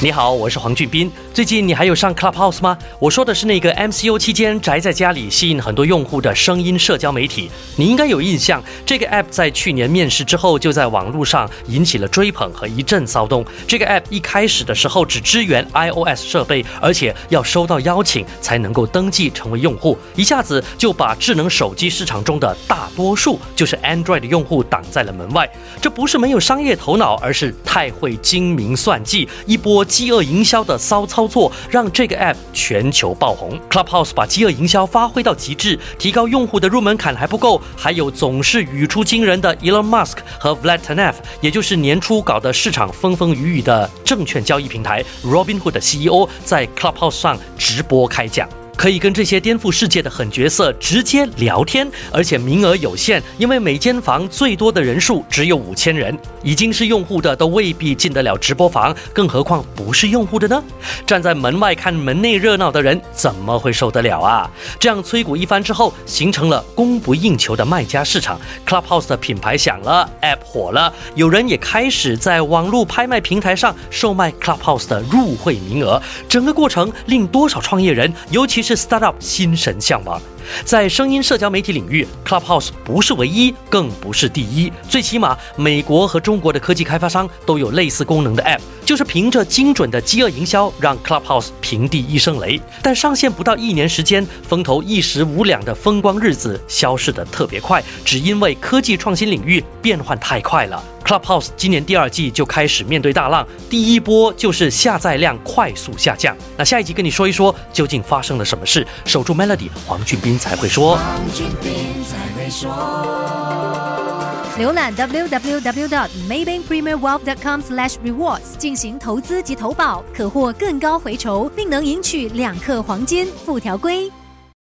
你好，我是黄俊斌。最近你还有上 Clubhouse 吗？我说的是那个 MCO 期间宅在家里吸引很多用户的声音社交媒体。你应该有印象，这个 App 在去年面世之后，就在网络上引起了追捧和一阵骚动。这个 App 一开始的时候只支援 iOS 设备，而且要收到邀请才能够登记成为用户，一下子就把智能手机市场中的大多数，就是 Android 的用户挡在了门外。这不是没有商业头脑，而是太会精明算计，一波。饥饿营销的骚操作让这个 App 全球爆红。Clubhouse 把饥饿营销发挥到极致，提高用户的入门槛还不够，还有总是语出惊人的 Elon Musk 和 Vlad Tenev，也就是年初搞的市场风风雨雨的证券交易平台 Robinhood 的 CEO，在 Clubhouse 上直播开讲。可以跟这些颠覆世界的狠角色直接聊天，而且名额有限，因为每间房最多的人数只有五千人。已经是用户的都未必进得了直播房，更何况不是用户的呢？站在门外看门内热闹的人怎么会受得了啊？这样催鼓一番之后，形成了供不应求的卖家市场。Clubhouse 的品牌响了，App 火了，有人也开始在网络拍卖平台上售卖 Clubhouse 的入会名额。整个过程令多少创业人，尤其是是 startup 心神向往。在声音社交媒体领域，Clubhouse 不是唯一，更不是第一。最起码，美国和中国的科技开发商都有类似功能的 App，就是凭着精准的饥饿营销，让 Clubhouse 平地一声雷。但上线不到一年时间，风头一时无两的风光日子消逝的特别快，只因为科技创新领域变换太快了。Clubhouse 今年第二季就开始面对大浪，第一波就是下载量快速下降。那下一集跟你说一说，究竟发生了什么事？守住 Melody，黄俊斌。才会说。浏览 www.maybankpremierwealth.com/rewards 进行投资及投保，可获更高回酬，并能赢取两克黄金。附条规。